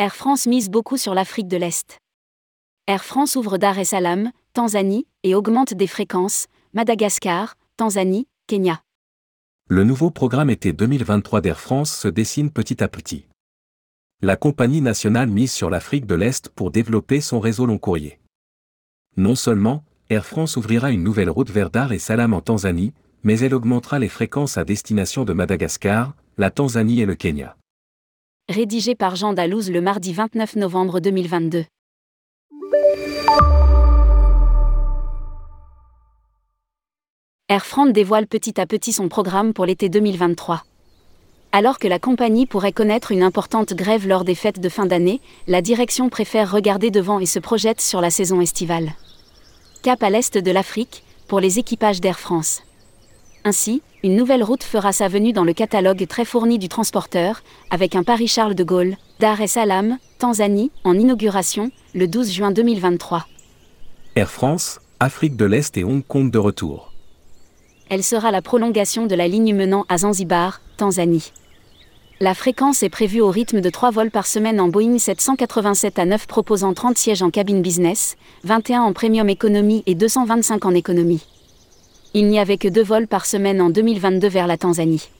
Air France mise beaucoup sur l'Afrique de l'Est. Air France ouvre Dar es Salaam, Tanzanie, et augmente des fréquences, Madagascar, Tanzanie, Kenya. Le nouveau programme été 2023 d'Air France se dessine petit à petit. La compagnie nationale mise sur l'Afrique de l'Est pour développer son réseau long courrier. Non seulement, Air France ouvrira une nouvelle route vers Dar es Salaam en Tanzanie, mais elle augmentera les fréquences à destination de Madagascar, la Tanzanie et le Kenya. Rédigé par Jean Dalouse le mardi 29 novembre 2022. Air France dévoile petit à petit son programme pour l'été 2023. Alors que la compagnie pourrait connaître une importante grève lors des fêtes de fin d'année, la direction préfère regarder devant et se projette sur la saison estivale. Cap à l'est de l'Afrique, pour les équipages d'Air France. Ainsi, une nouvelle route fera sa venue dans le catalogue très fourni du transporteur, avec un Paris-Charles de Gaulle, Dar es Salaam, Tanzanie, en inauguration, le 12 juin 2023. Air France, Afrique de l'Est et Hong Kong de retour elle sera la prolongation de la ligne menant à Zanzibar, Tanzanie. La fréquence est prévue au rythme de 3 vols par semaine en Boeing 787 à 9 proposant 30 sièges en cabine business, 21 en premium économie et 225 en économie. Il n'y avait que deux vols par semaine en 2022 vers la Tanzanie.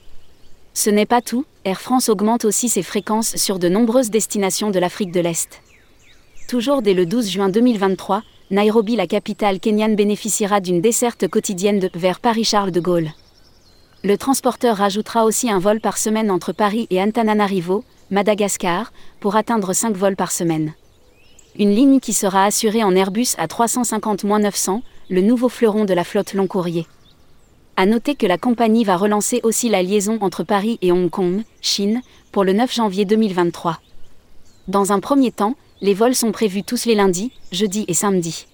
Ce n'est pas tout, Air France augmente aussi ses fréquences sur de nombreuses destinations de l'Afrique de l'Est. Toujours dès le 12 juin 2023, Nairobi, la capitale kenyane, bénéficiera d'une desserte quotidienne de vers Paris-Charles de Gaulle. Le transporteur rajoutera aussi un vol par semaine entre Paris et Antananarivo, Madagascar, pour atteindre 5 vols par semaine. Une ligne qui sera assurée en Airbus à 350-900, le nouveau fleuron de la flotte long courrier. À noter que la compagnie va relancer aussi la liaison entre Paris et Hong Kong, Chine, pour le 9 janvier 2023. Dans un premier temps, les vols sont prévus tous les lundis, jeudis et samedis.